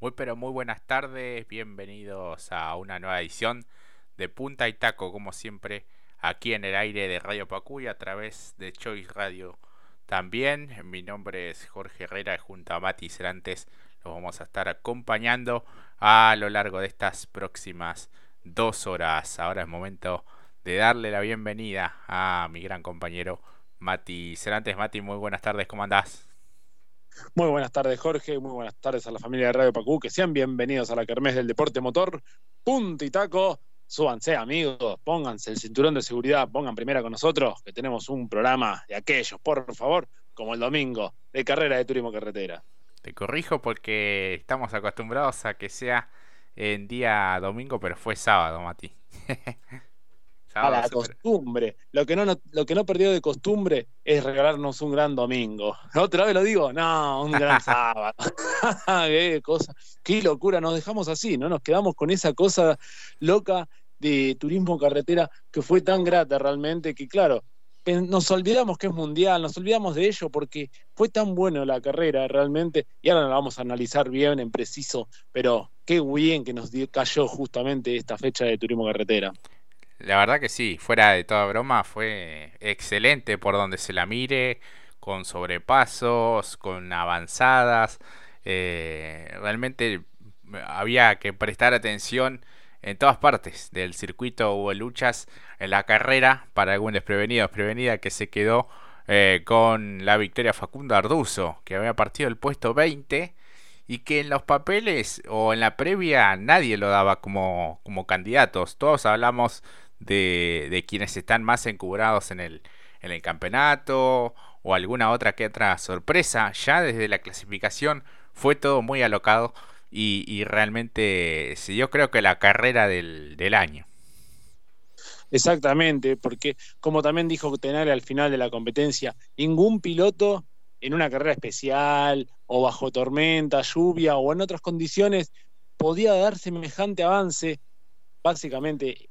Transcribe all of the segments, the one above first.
Muy pero muy buenas tardes, bienvenidos a una nueva edición de Punta y Taco, como siempre, aquí en el aire de Radio Pacuy a través de Choice Radio. También, mi nombre es Jorge Herrera y junto a Mati Cerantes los vamos a estar acompañando a lo largo de estas próximas dos horas. Ahora es momento de darle la bienvenida a mi gran compañero Mati Cerantes. Mati, muy buenas tardes, ¿cómo andás? Muy buenas tardes, Jorge. Muy buenas tardes a la familia de Radio Pacú. Que sean bienvenidos a la Kermés del Deporte Motor. Punto y taco. Súbanse, amigos. Pónganse el cinturón de seguridad. Pongan primera con nosotros, que tenemos un programa de aquellos, por favor, como el domingo, de carrera de turismo carretera. Te corrijo porque estamos acostumbrados a que sea en día domingo, pero fue sábado, Mati. a la costumbre. Lo que, no, lo que no perdió de costumbre es regalarnos un gran domingo. ¿Otra vez lo digo? No, un gran sábado. qué cosa, qué locura, nos dejamos así, ¿no? Nos quedamos con esa cosa loca de turismo carretera que fue tan grata realmente que, claro, nos olvidamos que es mundial, nos olvidamos de ello porque fue tan bueno la carrera realmente, y ahora la vamos a analizar bien en preciso, pero qué bien que nos cayó justamente esta fecha de turismo carretera. La verdad que sí, fuera de toda broma, fue excelente por donde se la mire, con sobrepasos, con avanzadas. Eh, realmente había que prestar atención en todas partes del circuito hubo luchas en la carrera para algún desprevenido desprevenida que se quedó eh, con la victoria Facundo Arduzo que había partido el puesto 20 y que en los papeles o en la previa nadie lo daba como, como candidatos todos hablamos de, quienes están más encubrados en el, en el campeonato o alguna otra que otra sorpresa. Ya desde la clasificación fue todo muy alocado y, realmente se dio creo que la carrera del, del, año. Exactamente, porque como también dijo Tenare al final de la competencia, ningún piloto en una carrera especial o bajo tormenta, lluvia o en otras condiciones podía dar semejante avance. Básicamente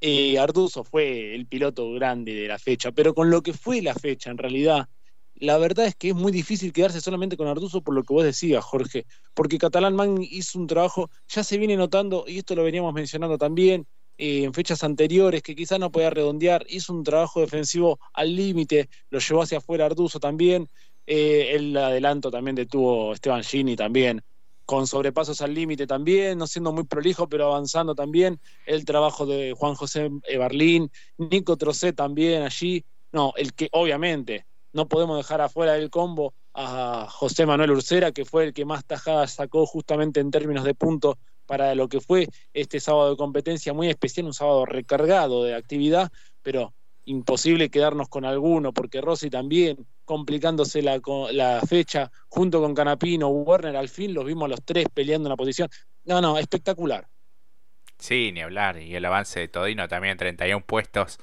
eh, Arduzo fue el piloto grande de la fecha, pero con lo que fue la fecha en realidad, la verdad es que es muy difícil quedarse solamente con Arduzo por lo que vos decías, Jorge, porque Catalán Man hizo un trabajo, ya se viene notando, y esto lo veníamos mencionando también eh, en fechas anteriores, que quizás no podía redondear, hizo un trabajo defensivo al límite, lo llevó hacia afuera Arduzo también, eh, el adelanto también detuvo Esteban Gini también, con sobrepasos al límite también, no siendo muy prolijo, pero avanzando también. El trabajo de Juan José Barlín, Nico Trocé también allí. No, el que obviamente no podemos dejar afuera del combo a José Manuel Ursera, que fue el que más tajadas sacó justamente en términos de puntos para lo que fue este sábado de competencia muy especial, un sábado recargado de actividad, pero imposible quedarnos con alguno, porque Rossi también complicándose la, la fecha junto con Canapino, Werner, al fin los vimos los tres peleando en la posición. No, no, espectacular. Sí, ni hablar. Y el avance de Todino también, 31 puestos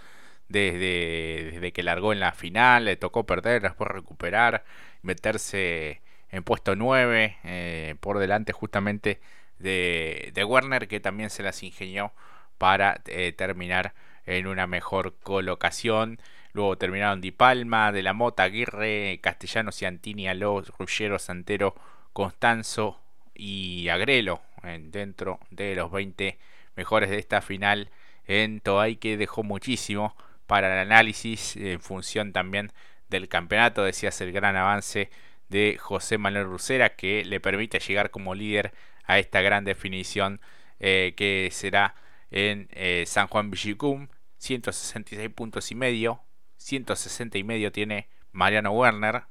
desde, desde que largó en la final, le tocó perder, después recuperar, meterse en puesto 9, eh, por delante justamente de, de, Werner, que también se las ingenió para eh, terminar en una mejor colocación. Luego terminaron Di Palma, De la Mota, Aguirre, Castellanos y Antini, Aló, Ruggero, Santero, Constanzo y Agrelo dentro de los 20 mejores de esta final en Toay que dejó muchísimo para el análisis en función también del campeonato. Decías el gran avance de José Manuel Rusera que le permite llegar como líder a esta gran definición eh, que será en eh, San Juan Villicum. 166 puntos y medio 160 y medio tiene Mariano Werner.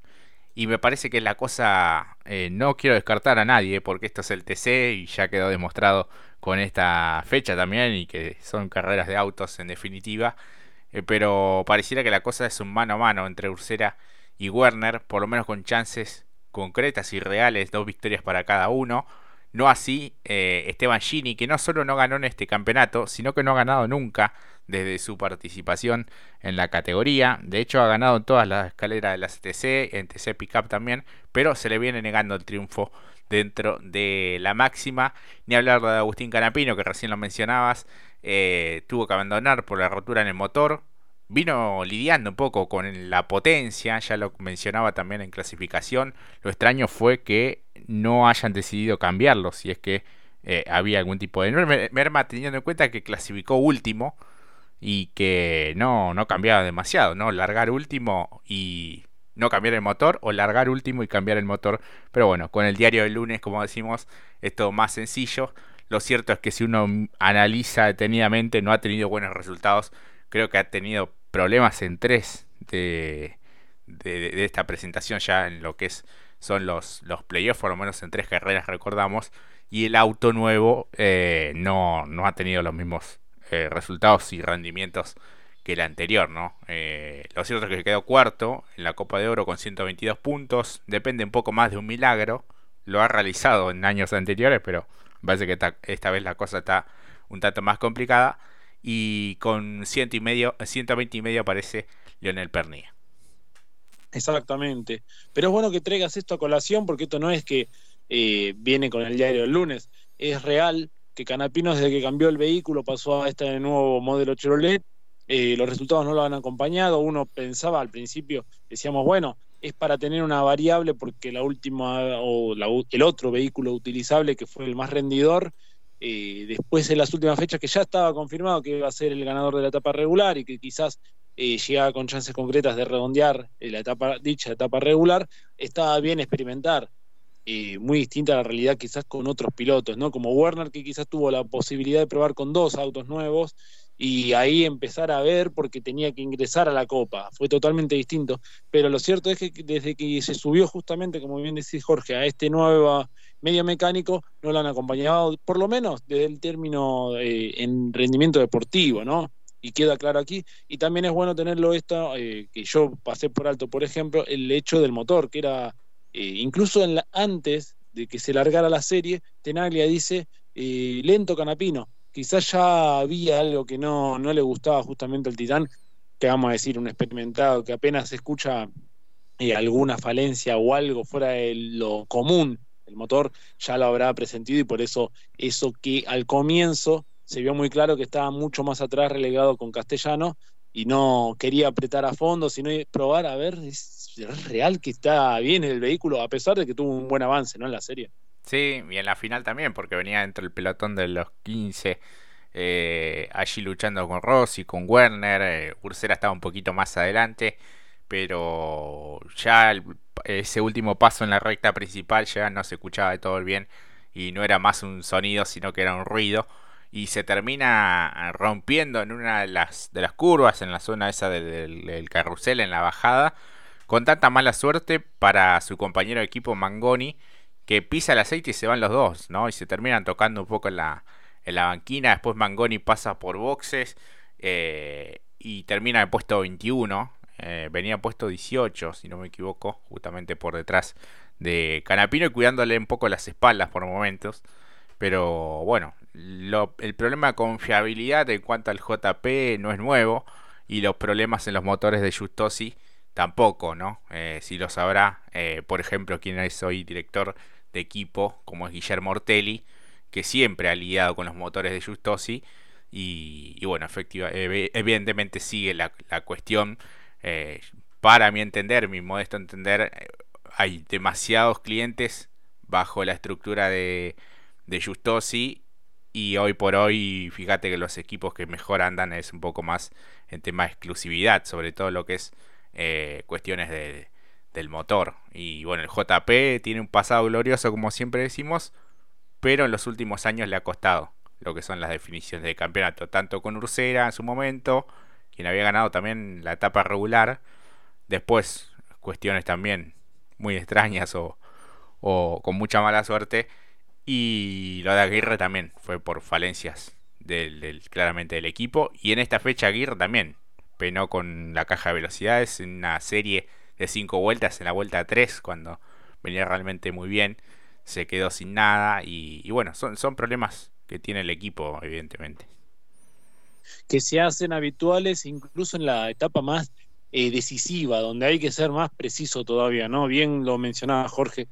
Y me parece que la cosa, eh, no quiero descartar a nadie, porque esto es el TC y ya quedó demostrado con esta fecha también, y que son carreras de autos en definitiva. Eh, pero pareciera que la cosa es un mano a mano entre Ursera y Werner, por lo menos con chances concretas y reales, dos victorias para cada uno. No así eh, Esteban Gini, que no solo no ganó en este campeonato, sino que no ha ganado nunca desde su participación en la categoría. De hecho, ha ganado en todas las escaleras de la CTC, en TC Pickup también, pero se le viene negando el triunfo dentro de la máxima. Ni hablar de Agustín Canapino, que recién lo mencionabas, eh, tuvo que abandonar por la rotura en el motor. vino lidiando un poco con la potencia, ya lo mencionaba también en clasificación. Lo extraño fue que no hayan decidido cambiarlo, si es que eh, había algún tipo de merma, teniendo en cuenta que clasificó último y que no, no cambiaba demasiado, ¿no? Largar último y no cambiar el motor o largar último y cambiar el motor. Pero bueno, con el diario del lunes, como decimos, es todo más sencillo. Lo cierto es que si uno analiza detenidamente, no ha tenido buenos resultados. Creo que ha tenido problemas en tres de, de, esta presentación ya en lo que es son los, los playoffs, por lo menos en tres carreras recordamos. Y el auto nuevo eh, no, no ha tenido los mismos eh, resultados y rendimientos que el anterior, ¿no? Eh, lo cierto es que quedó cuarto en la Copa de Oro con 122 puntos. Depende un poco más de un milagro. Lo ha realizado en años anteriores, pero parece que esta vez la cosa está un tanto más complicada. Y con ciento y medio, 120 y medio aparece Lionel Pernilla. Exactamente. Pero es bueno que traigas esto a colación porque esto no es que eh, viene con el diario del lunes. Es real que Canapino desde que cambió el vehículo pasó a este nuevo modelo Chevrolet eh, los resultados no lo han acompañado. Uno pensaba al principio, decíamos, bueno, es para tener una variable porque la última o el otro vehículo utilizable que fue el más rendidor, eh, después en las últimas fechas que ya estaba confirmado que iba a ser el ganador de la etapa regular y que quizás eh, llegaba con chances concretas de redondear la etapa, dicha etapa regular, estaba bien experimentar. Muy distinta a la realidad quizás con otros pilotos, ¿no? Como Werner que quizás tuvo la posibilidad de probar con dos autos nuevos y ahí empezar a ver porque tenía que ingresar a la Copa. Fue totalmente distinto. Pero lo cierto es que desde que se subió justamente, como bien decís Jorge, a este nuevo medio mecánico, no lo han acompañado, por lo menos desde el término eh, en rendimiento deportivo, ¿no? Y queda claro aquí. Y también es bueno tenerlo esto, eh, que yo pasé por alto, por ejemplo, el hecho del motor, que era, eh, incluso antes de que se largara la serie, Tenaglia dice, lento Canapino, quizás ya había algo que no, no le gustaba justamente al Titán, que vamos a decir, un experimentado que apenas escucha eh, alguna falencia o algo fuera de lo común el motor, ya lo habrá presentido y por eso eso que al comienzo se vio muy claro que estaba mucho más atrás relegado con Castellano y no quería apretar a fondo, sino probar a ver, es real que está bien el vehículo, a pesar de que tuvo un buen avance ¿no? en la serie. Sí, y en la final también, porque venía dentro del pelotón de los 15, eh, allí luchando con Rossi, con Werner, eh, Ursera estaba un poquito más adelante, pero ya ese último paso en la recta principal ya no se escuchaba de todo el bien y no era más un sonido, sino que era un ruido. Y se termina rompiendo en una de las, de las curvas, en la zona esa del, del carrusel, en la bajada, con tanta mala suerte para su compañero de equipo Mangoni, que pisa el aceite y se van los dos, ¿no? Y se terminan tocando un poco en la, en la banquina. Después Mangoni pasa por boxes eh, y termina en puesto 21. Eh, venía puesto 18, si no me equivoco, justamente por detrás de Canapino y cuidándole un poco las espaldas por momentos. Pero bueno, el problema de confiabilidad en cuanto al JP no es nuevo y los problemas en los motores de Justosi tampoco, ¿no? Eh, si lo sabrá, por ejemplo, quien es hoy director de equipo, como es Guillermo Ortelli, que siempre ha lidiado con los motores de Justosi. Y, bueno, efectiva, evidentemente sigue la, cuestión. Eh, para mi entender, mi modesto entender, eh, hay demasiados clientes bajo la estructura de, de Justosi. Y hoy por hoy, fíjate que los equipos que mejor andan es un poco más en tema de exclusividad, sobre todo lo que es eh, cuestiones de, del motor. Y bueno, el JP tiene un pasado glorioso, como siempre decimos, pero en los últimos años le ha costado lo que son las definiciones de campeonato, tanto con Ursera en su momento, quien había ganado también la etapa regular, después cuestiones también muy extrañas o, o con mucha mala suerte, y lo de Aguirre también fue por falencias del, claramente del equipo, y en esta fecha Aguirre también penó con la caja de velocidades en una serie de cinco vueltas en la vuelta 3 cuando venía realmente muy bien se quedó sin nada. Y, bueno son, son problemas que tiene el equipo evidentemente. Que se hacen habituales incluso en la etapa más eh, decisiva donde hay que ser más preciso todavía no bien lo mencionaba Jorge.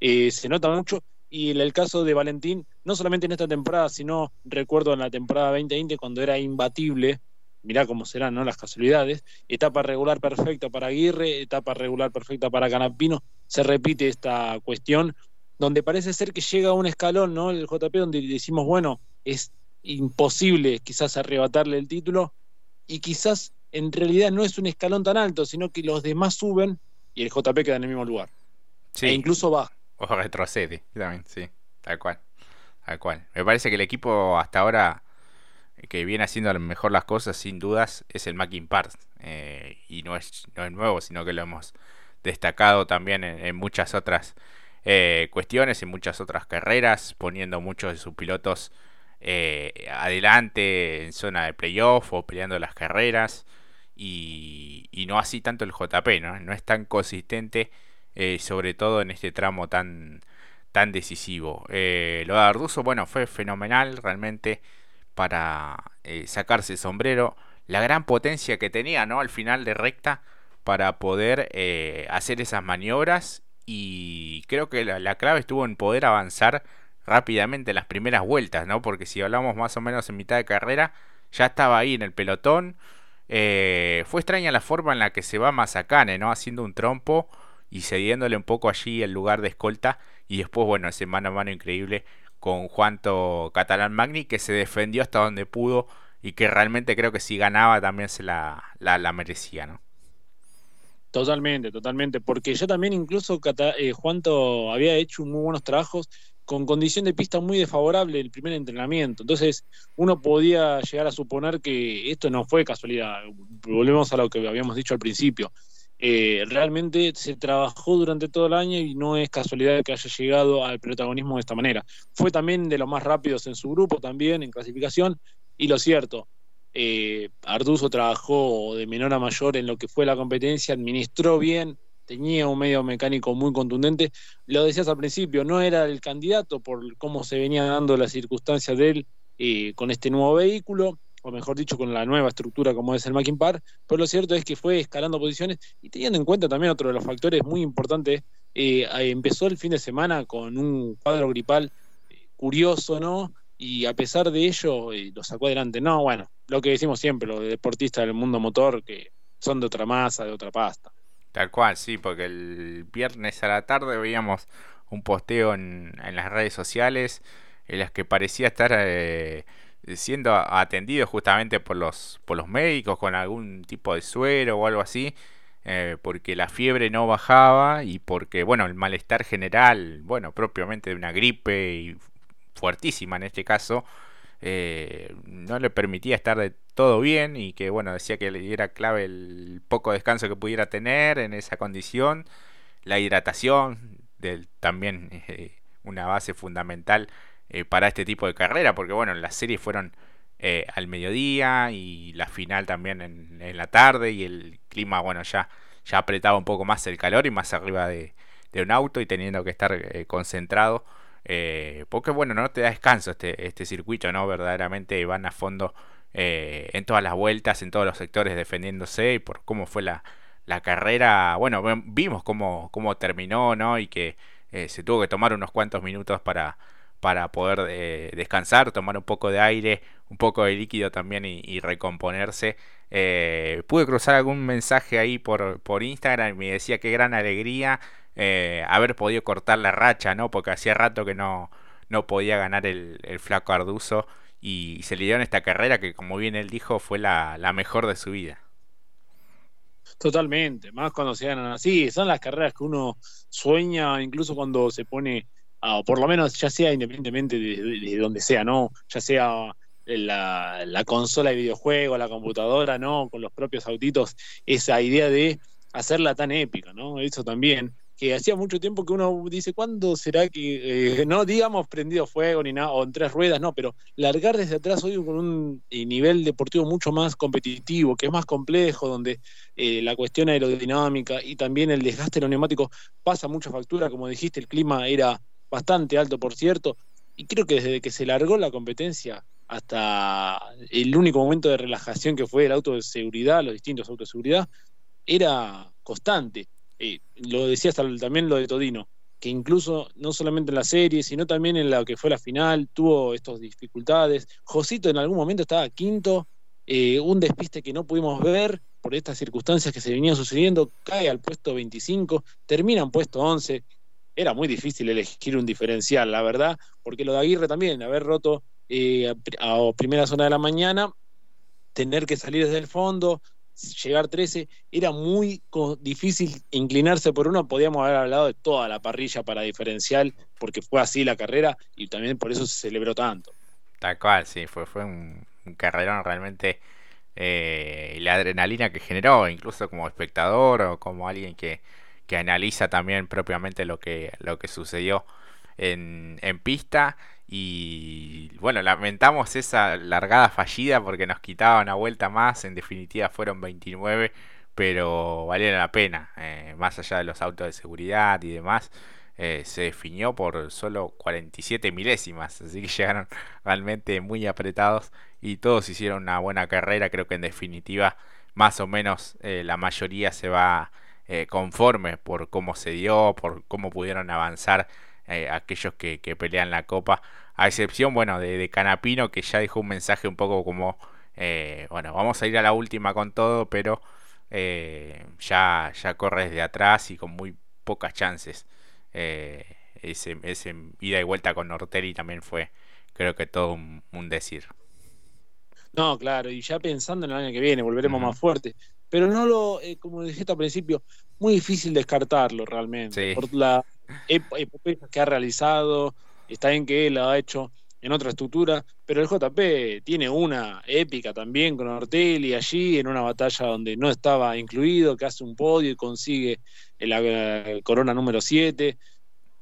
Eh, se nota mucho y en el caso de Valentín no solamente en esta temporada sino recuerdo en la temporada 2020 cuando era imbatible mirá cómo serán ¿no? las casualidades, etapa regular perfecta para Aguirre, etapa regular perfecta para Canapino, se repite esta cuestión, donde parece ser que llega a un escalón, ¿no? El JP, donde decimos, bueno, es imposible quizás arrebatarle el título, y quizás en realidad no es un escalón tan alto, sino que los demás suben y el JP queda en el mismo lugar. Sí. E incluso baja. O retrocede, también, sí, tal cual. Tal cual. Me parece que el equipo hasta ahora que viene haciendo mejor las cosas sin dudas es el Mackin Parts. Eh, y no es, no es nuevo, sino que lo hemos destacado también en, muchas otras eh, cuestiones, en muchas otras carreras, poniendo muchos de sus pilotos eh, adelante en zona de playoff o peleando las carreras. Y, y, no así tanto el JP, ¿no? No es tan consistente, sobre todo en este tramo tan, tan decisivo. lo de Arduzo, bueno, fue fenomenal realmente para eh, sacarse el sombrero, la gran potencia que tenía ¿no? al final de recta para poder eh, hacer esas maniobras y creo que la, clave estuvo en poder avanzar rápidamente en las primeras vueltas, ¿no? porque si hablamos más o menos en mitad de carrera, ya estaba ahí en el pelotón. Eh, fue extraña la forma en la que se va Mazacane, ¿no? Haciendo un trompo y cediéndole un poco allí el lugar de escolta. Y después, bueno, ese mano a mano increíble con Juanto Catalán Magni, que se defendió hasta donde pudo y que realmente creo que si ganaba también se la, la, merecía, ¿no? Totalmente, totalmente, porque ya también incluso eh, Juanto había hecho muy buenos trabajos con condición de pista muy desfavorable el primer entrenamiento. Entonces, uno podía llegar a suponer que esto no fue casualidad. Volvemos a lo que habíamos dicho al principio. Eh, realmente se trabajó durante todo el año y no es casualidad que haya llegado al protagonismo de esta manera. Fue también de los más rápidos en su grupo también, en clasificación, y lo cierto, eh, Arduzo trabajó de menor a mayor en lo que fue la competencia, administró bien, tenía un medio mecánico muy contundente. Lo decías al principio, no era el candidato por cómo se venía dando las circunstancias de él eh, con este nuevo vehículo, o mejor dicho, con la nueva estructura como es el Mackin Par, pero lo cierto es que fue escalando posiciones y teniendo en cuenta también otro de los factores muy importantes, eh, empezó el fin de semana con un cuadro gripal eh, curioso, ¿no? Y a pesar de ello, eh, lo sacó adelante. No, bueno, lo que decimos siempre, los deportistas del mundo motor, que son de otra masa, de otra pasta. Tal cual, sí, porque el viernes a la tarde veíamos un posteo en, en las redes sociales en las que parecía estar siendo atendido justamente por los, por los médicos con algún tipo de suero o algo así, eh, porque la fiebre no bajaba y porque, bueno, el malestar general, bueno, propiamente de una gripe y fuertísima en este caso, eh, no le permitía estar de todo bien y que, bueno, decía que le era clave el poco descanso que pudiera tener en esa condición, la hidratación, del, también eh, una base fundamental eh, para este tipo de carrera, porque bueno, las series fueron eh, al mediodía y la final también en, la tarde y el clima, bueno, ya, ya apretaba un poco más el calor y más arriba de, un auto y teniendo que estar eh, concentrado. porque bueno, no te da descanso este, este circuito, ¿no? Verdaderamente van a fondo en todas las vueltas, en todos los sectores defendiéndose y por cómo fue la, la carrera. Bueno, vimos cómo, cómo terminó, ¿no? Y que se tuvo que tomar unos cuantos minutos para, para poder eh, descansar, tomar un poco de aire, un poco de líquido también y, recomponerse. Eh, pude cruzar algún mensaje ahí por, Instagram y me decía qué gran alegría eh, haber podido cortar la racha, ¿no? Porque hacía rato que no, no podía ganar el, flaco Arduzo y se le dio en esta carrera que como bien él dijo fue la, la mejor de su vida. Totalmente, más cuando se ganan así, son las carreras que uno sueña, incluso cuando se pone o por lo menos ya sea independientemente de, donde sea, ¿no? Ya sea la, la, consola de videojuego, la computadora, ¿no? Con los propios autitos, esa idea de hacerla tan épica, ¿no? Eso también, que hacía mucho tiempo que uno dice, ¿cuándo será que, eh, no digamos prendido fuego ni nada, o en tres ruedas, no, pero largar desde atrás hoy con un eh, nivel deportivo mucho más competitivo, que es más complejo, donde eh, la cuestión aerodinámica y también el desgaste de pasa mucha factura, como dijiste, el clima era bastante alto por cierto, y creo que desde que se largó la competencia hasta el único momento de relajación que fue el auto de seguridad, los distintos autos de seguridad, era constante. Eh, lo decía hasta también lo de Todino, que incluso no solamente en la serie, sino también en la que fue la final, tuvo estas dificultades. Josito en algún momento estaba quinto eh, un despiste que no pudimos ver por estas circunstancias que se venían sucediendo, cae al puesto 25, termina en puesto 11. Era muy difícil elegir un diferencial, la verdad, porque lo de Aguirre también, haber roto eh, a, primera zona de la mañana, tener que salir desde el fondo, llegar 13, era muy difícil inclinarse por uno, podíamos haber hablado de toda la parrilla para diferencial, porque fue así la carrera y también por eso se celebró tanto. Tal cual, sí, fue, fue un, carrerón realmente. Eh, la adrenalina que generó, incluso como espectador o como alguien que, que analiza también propiamente lo que, lo que sucedió en, en pista. Y bueno, lamentamos esa largada fallida porque nos quitaba una vuelta más. En definitiva fueron 29, pero valieron la pena. Eh, más allá de los autos de seguridad y demás, eh, se definió por solo 47 milésimas. Así que llegaron realmente muy apretados y todos hicieron una buena carrera. Creo que en definitiva, más o menos, eh, la mayoría se va conforme por cómo se dio, por cómo pudieron avanzar eh, aquellos que, pelean la copa. A excepción, bueno, de, Canapino, que ya dejó un mensaje un poco como, eh, bueno, vamos a ir a la última con todo, pero eh, ya, ya corre desde atrás y con muy pocas chances. ese, ese ida y vuelta con Nortelli también fue, creo que todo un, decir. No, claro, y ya pensando en el año que viene, volveremos más fuerte. Pero no lo, como dijiste al principio, muy difícil descartarlo realmente. Por la que ha realizado, está bien que él ha hecho en otra estructura, pero el JP tiene una épica también con Ortelli allí en una batalla donde no estaba incluido, que hace un podio y consigue la corona número 7.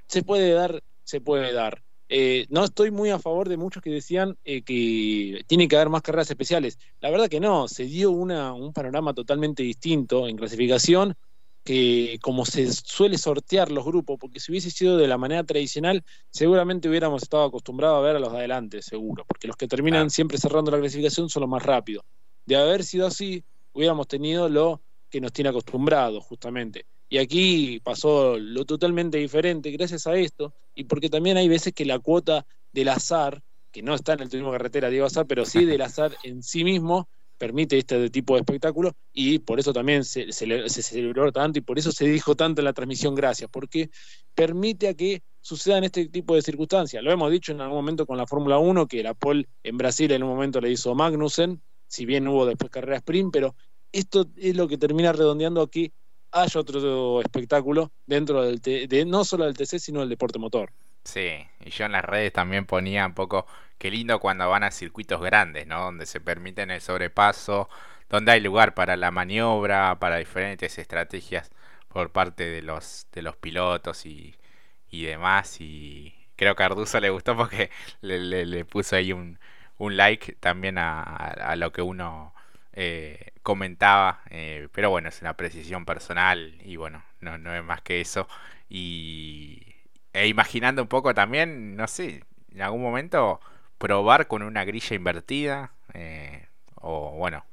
Se puede dar, se puede dar. Eh, no estoy muy a favor de muchos que decían eh, que tiene que haber más carreras especiales. La verdad que no, se dio una, un panorama totalmente distinto en clasificación que como se suele sortear los grupos, porque si hubiese sido de la manera tradicional, seguramente hubiéramos estado acostumbrados a ver a los de adelante, seguro, porque los que terminan siempre cerrando la clasificación son los más rápidos. De haber sido así, hubiéramos tenido lo que nos tiene acostumbrados, justamente. Y aquí pasó lo totalmente diferente gracias a esto, y porque también hay veces que la cuota del azar, que no está en el turismo carretera, digo azar, pero sí del azar en sí mismo, permite este tipo de espectáculo y por eso también se, celebró tanto y por eso se dijo tanto en la transmisión gracias, porque permite a que sucedan este tipo de circunstancias. Lo hemos dicho en algún momento con la Fórmula 1, que la pole en Brasil en un momento le hizo Magnussen, si bien hubo después carrera sprint, pero esto es lo que termina redondeando a que haya otro espectáculo dentro del de, no solo del TC, sino del deporte motor. Sí, y yo en las redes también ponía un poco qué lindo cuando van a circuitos grandes, ¿no? Donde se permiten el sobrepaso, donde hay lugar para la maniobra, para diferentes estrategias por parte de los, de los pilotos y, y demás. Y creo que a Arduzo le gustó porque le, le, puso ahí un, un like también a, a, lo que uno eh, comentaba. Eh, pero bueno, es una precisión personal y bueno, no, no es más que eso. Y e imaginando un poco también, no sé, en algún momento probar con una grilla invertida. Eh, o bueno,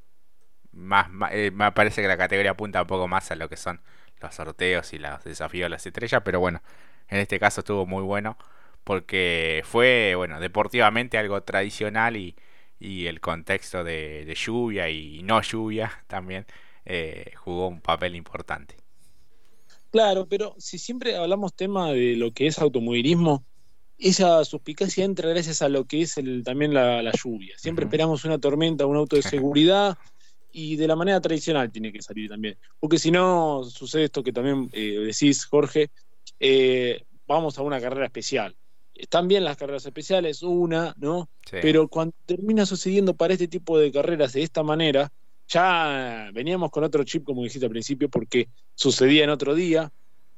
más, me parece que la categoría apunta un poco más a lo que son los sorteos y los desafíos de las estrellas. Pero bueno, en este caso estuvo muy bueno. Porque fue, bueno, deportivamente algo tradicional y, y el contexto de, lluvia y no lluvia también eh, jugó un papel importante. Claro, pero si siempre hablamos tema de lo que es automovilismo, esa suspicacia entra gracias a lo que es el, también la, lluvia. Siempre esperamos una tormenta, un auto de seguridad y de la manera tradicional tiene que salir también. Porque si no, sucede esto que también eh, decís, Jorge, eh, vamos a una carrera especial. Están bien las carreras especiales, una, ¿no? Pero cuando termina sucediendo para este tipo de carreras de esta manera, ya veníamos con otro chip, como dijiste al principio, porque sucedía en otro día,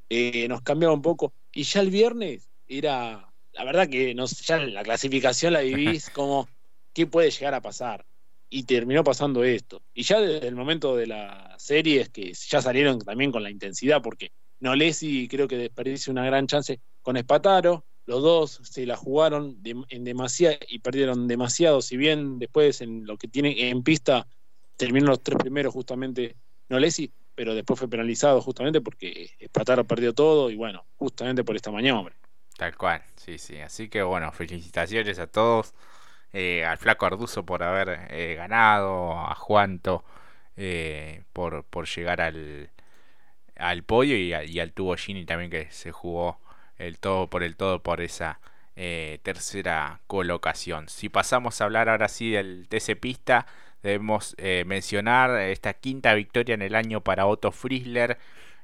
eh, nos cambiaba un poco, y ya el viernes era, la verdad que nos, ya la clasificación la vivís como, ¿qué puede llegar a pasar? Y terminó pasando esto. Y ya desde el momento de la serie es que ya salieron también con la intensidad, porque Nolesi creo que desperdició una gran chance con Espataro, los dos se la jugaron en demasiado y perdieron demasiado, si bien después en lo que tienen en pista terminó los tres primeros justamente Nolesi, pero después fue penalizado justamente porque Espataro perdió todo y bueno, justamente por esta maniobra. Tal cual, sí, sí. Así que bueno, felicitaciones a todos. eh, al Flaco Arduzo por haber eh, ganado, a Juanto por, por llegar al, al podio y, y, al tubo Gini también que se jugó el todo por el todo por esa tercera colocación. Si pasamos a hablar ahora sí del TC Pista, debemos mencionar esta quinta victoria en el año para Otto Friesler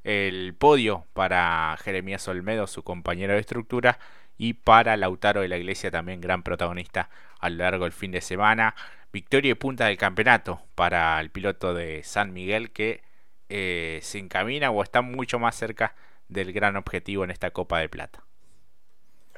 el podio para Jeremías Olmedo, su compañero de estructura, y para Lautaro de la Iglesia, también gran protagonista a lo largo del fin de semana. Victoria y punta del campeonato para el piloto de San Miguel que eh, se encamina o está mucho más cerca del gran objetivo en esta Copa de Plata.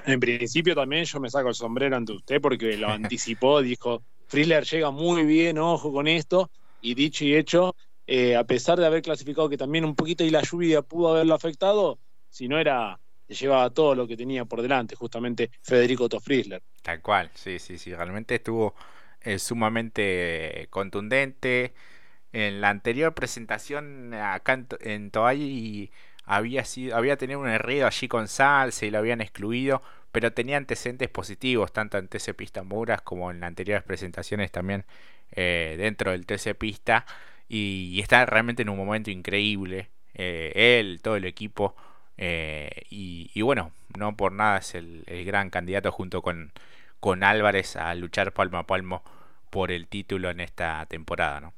En principio también yo me saco el sombrero ante usted porque lo anticipó, dijo, Frizzler llega muy bien, ojo con esto, y dicho y hecho, eh, a pesar de haber clasificado que también un poquito y la lluvia pudo haberlo afectado, si no era, llevaba todo lo que tenía por delante, justamente Federico Tofrisler. Tal cual, sí, sí, sí, realmente estuvo eh, sumamente contundente. En la anterior presentación acá en, en había, sido, había tenido un herrido allí con Salsa y lo habían excluido, pero tenía antecedentes positivos, tanto en TC Pista Muras como en las anteriores presentaciones también eh, dentro del TC Pista y, está realmente en un momento increíble. Eh, él, todo el equipo. Eh, y, bueno, no por nada es el, gran candidato junto con, con Álvarez a luchar palmo a palmo por el título en esta temporada, ¿no?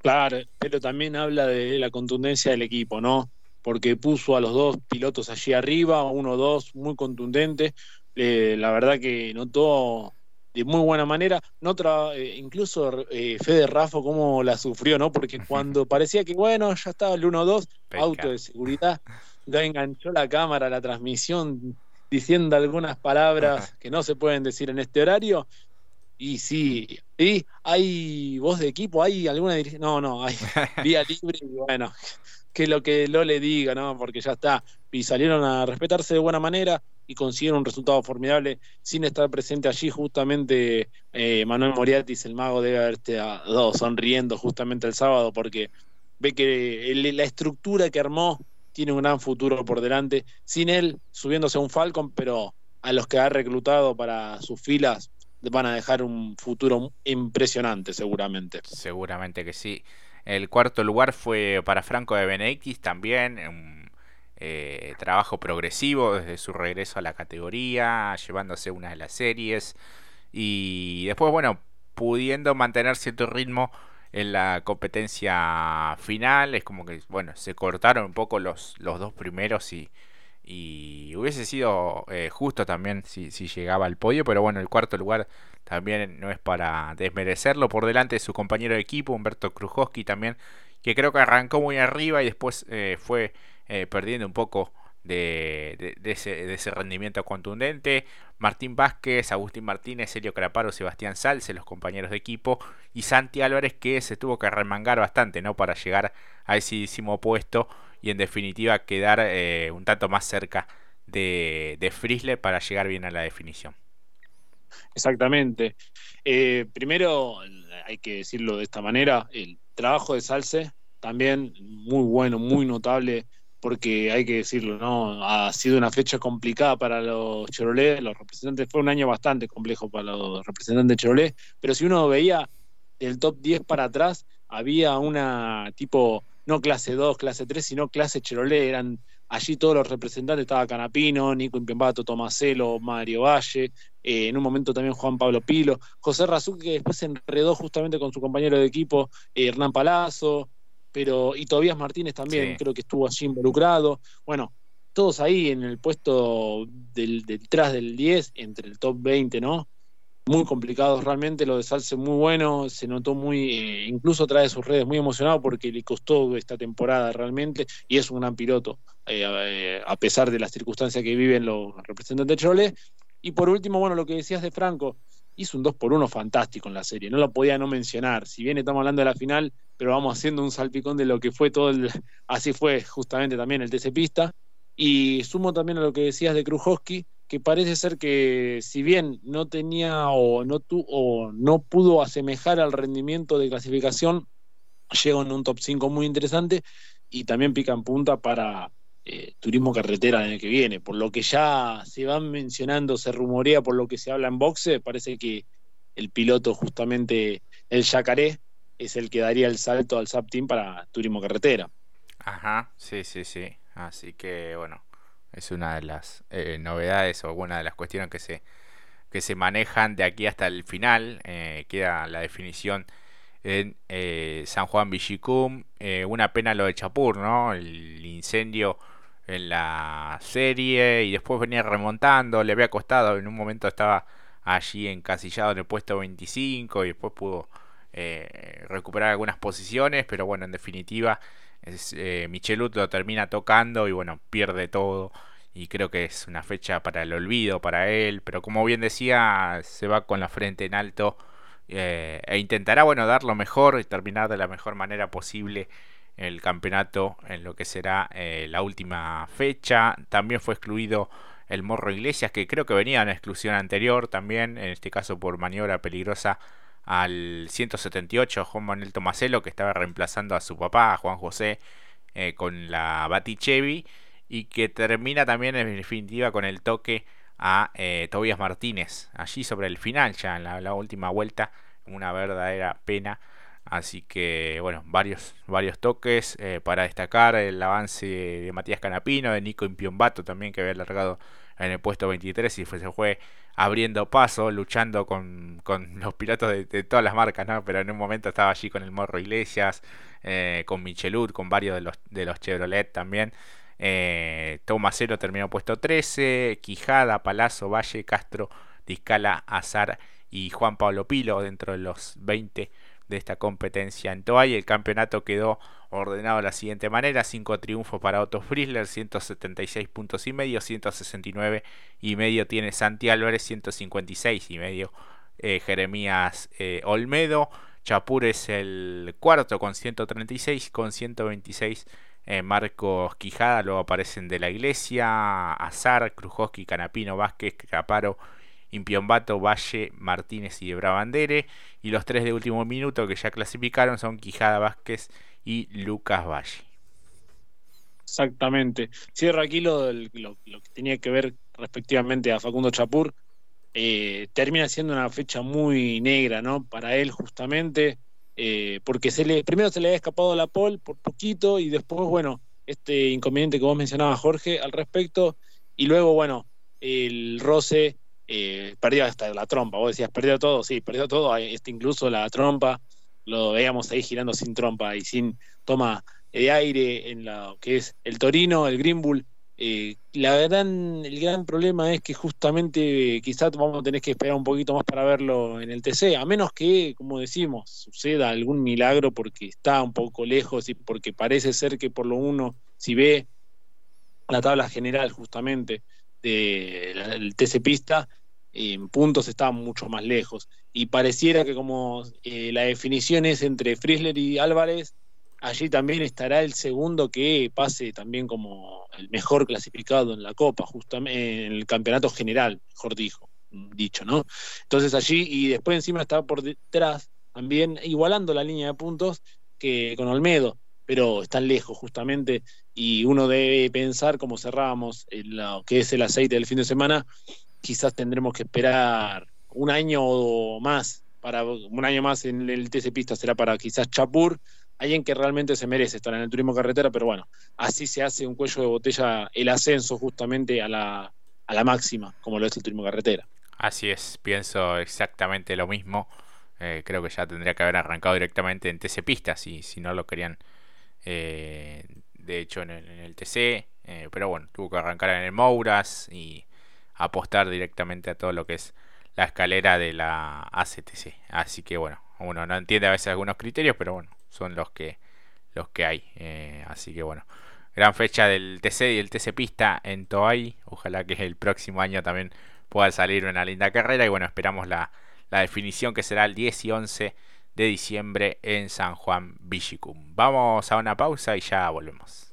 Claro, pero también habla de la contundencia del equipo, ¿no? Porque puso a los dos pilotos allí arriba, uno dos, muy contundente. Eh, la verdad que notó de muy buena manera. No eh, incluso eh, Fede Rafa cómo la sufrió, ¿no? Porque cuando parecía que, bueno, ya estaba el 1-2, auto de seguridad, ya enganchó la cámara, la transmisión, diciendo algunas palabras que no se pueden decir en este horario. Y sí, ¿y hay voz de equipo? ¿Hay alguna No, no, hay vía libre y bueno, que lo que lo le diga, ¿no? Porque ya está. Y salieron a respetarse de buena manera y consiguieron un resultado formidable sin estar presente allí. Justamente eh, Manuel Moriatis, el mago, debe haberte dado sonriendo justamente el sábado porque ve que la estructura que armó tiene un gran futuro por delante. Sin él subiéndose a un Falcon, pero a los que ha reclutado para sus filas van a dejar un futuro impresionante seguramente. Seguramente que sí. El cuarto lugar fue para Franco de Benedictis también, un eh, trabajo progresivo desde su regreso a la categoría, llevándose una de las series y después, bueno, pudiendo mantener cierto ritmo en la competencia final, es como que, bueno, se cortaron un poco los, los dos primeros y, y hubiese sido eh, justo también si, si llegaba al podio, pero bueno, el cuarto lugar también no es para desmerecerlo. Por delante de su compañero de equipo, Humberto Krujowski también, que creo que arrancó muy arriba y después eh, fue eh, perdiendo un poco de, ese, rendimiento contundente. Martín Vázquez, Agustín Martínez, Helio Craparo, Sebastián Salce, los compañeros de equipo. Y Santi Álvarez, que se tuvo que remangar bastante ¿no? para llegar a ese décimo puesto y en definitiva quedar eh, un tanto más cerca de, de Frisle para llegar bien a la definición. Exactamente. Eh, primero, hay que decirlo de esta manera, el trabajo de Salce también muy bueno, muy notable, porque hay que decirlo, ¿no? Ha sido una fecha complicada para los Chevrolet, los representantes, fue un año bastante complejo para los representantes de Chevrolet, pero si uno veía el top 10 para atrás, había una tipo, no clase 2, clase 3, sino clase Chevrolet, eran allí todos los representantes, estaba Canapino, Nico Impembato, Tomaselo, Mario Valle, eh, en un momento también Juan Pablo Pilo, José Razú, que después se enredó justamente con su compañero de equipo, eh, Hernán Palazzo, pero, y Tobías Martínez también, creo que estuvo allí involucrado. Bueno, todos ahí en el puesto del, detrás del 10, entre el top 20, ¿no? Muy complicados realmente, lo de Salce muy bueno, se notó muy, eh, incluso trae sus redes muy emocionado porque le costó esta temporada realmente y es un gran piloto, a pesar de las circunstancias que viven los representantes de Chole y por último, bueno, lo que decías de Franco, hizo un 2 por 1 fantástico en la serie, no lo podía no mencionar. Si bien estamos hablando de la final, pero vamos haciendo un salpicón de lo que fue todo el. Así fue justamente también el TC Pista. Y sumo también a lo que decías de Krujowski, que parece ser que si bien no tenía o no, tu, o no pudo asemejar al rendimiento de clasificación, llegó en un top 5 muy interesante y también pica en punta para eh, turismo carretera el año que viene. Por lo que ya se van mencionando, se rumorea, por lo que se habla en boxe, parece que el piloto justamente, el Yacaré, es el que daría el salto al SAP Team para turismo carretera. Ajá, sí, sí, sí. Así que bueno, es una de las eh, novedades o una de las cuestiones que se, que se manejan de aquí hasta el final. Eh, queda la definición en eh, San Juan Villicum. una pena lo de Chapur, ¿no? El incendio en la serie y después venía remontando, le había costado, en un momento estaba allí encasillado en el puesto 25 y después pudo recuperar algunas posiciones, pero bueno, en definitiva es, eh, lo termina tocando y bueno, pierde todo. Y creo que es una fecha para el olvido para él. Pero como bien decía, se va con la frente en alto. Eh, e intentará bueno dar lo mejor y terminar de la mejor manera posible el campeonato en lo que será eh, la última fecha. También fue excluido el Morro Iglesias, que creo que venía en exclusión anterior también, en este caso por maniobra peligrosa al 178 Juan Manuel Tomaselo que estaba reemplazando a su papá, Juan José, eh, con la Batichevi y que termina también en definitiva con el toque a eh, Tobias Martínez, allí sobre el final ya en la, última vuelta, una verdadera pena. Así que bueno, varios, varios toques eh, para destacar el avance de Matías Canapino, de Nico Impiombato también que había alargado en el puesto 23 y se fue abriendo paso, luchando con, con los pilotos de, todas las marcas, ¿no? Pero en un momento estaba allí con el Morro Iglesias, eh, con Michelud, con varios de los, de los Chevrolet también. Eh, Tomasero terminó puesto 13, Quijada, Palazzo, Valle, Castro, Discala, Azar y Juan Pablo Pilo dentro de los 20 de esta competencia en Toay. El campeonato quedó ordenado de la siguiente manera: 5 triunfos para Otto Frizzler, 176 puntos y medio, 169 y medio tiene Santi Álvarez, 156 y medio eh, Jeremías eh, Olmedo. Chapur es el cuarto con 136, con 126 eh, Marcos Quijada, luego aparecen de la Iglesia, Azar, Krujowski, Canapino, Vázquez, Caparo Impiombato, Valle, Martínez y de Bandere. Y los tres de último minuto que ya clasificaron son Quijada Vázquez y Lucas Valle. Exactamente. Cierra aquí lo, que tenía que ver respectivamente a Facundo Chapur. Eh, termina siendo una fecha muy negra, ¿no? Para él justamente, eh, porque se le, primero se le ha escapado la pole por poquito y después, bueno, este inconveniente que vos mencionabas, Jorge, al respecto, y luego, bueno, el roce eh, perdió hasta la trompa. Vos decías, perdió todo, sí, perdió todo, este, incluso la trompa, lo veíamos ahí girando sin trompa y sin toma de aire en lo que es el Torino, el Green Bull. Eh, la verdad, el gran problema es que justamente quizás vamos a tener que esperar un poquito más para verlo en el TC, a menos que, como decimos, suceda algún milagro porque está un poco lejos y porque parece ser que por lo uno, si ve la tabla general justamente del TC Pista, en puntos está mucho más lejos. Y pareciera que como eh, la definición es entre Frizzler y Álvarez, allí también estará el segundo que pase también como el mejor clasificado en la Copa, justamente en el campeonato general, mejor dijo, dicho, ¿no? Entonces allí, y después encima está por detrás, también igualando la línea de puntos que con Olmedo, pero están lejos justamente, y uno debe pensar, como cerrábamos, lo que es el aceite del fin de semana, quizás tendremos que esperar un año o más, para un año más en el TC Pista será para quizás Chapur, alguien que realmente se merece estar en el turismo carretera, pero bueno, así se hace un cuello de botella el ascenso justamente a la, a la máxima, como lo es el turismo carretera. Así es, pienso exactamente lo mismo. Eh, creo que ya tendría que haber arrancado directamente en TC Pista si, si no lo querían, eh, de hecho, en el, TC. Eh, pero bueno, tuvo que arrancar en el Mouras y apostar directamente a todo lo que es la escalera de la ACTC. Así que bueno, uno no entiende a veces algunos criterios, pero bueno, son los que los que hay. Eh, así que bueno, gran fecha del TC y el TC Pista en Toay. Ojalá que el próximo año también pueda salir una linda carrera. Y bueno, esperamos la, la definición que será el 10 y 11 de diciembre en San Juan Villicum. Vamos a una pausa y ya volvemos.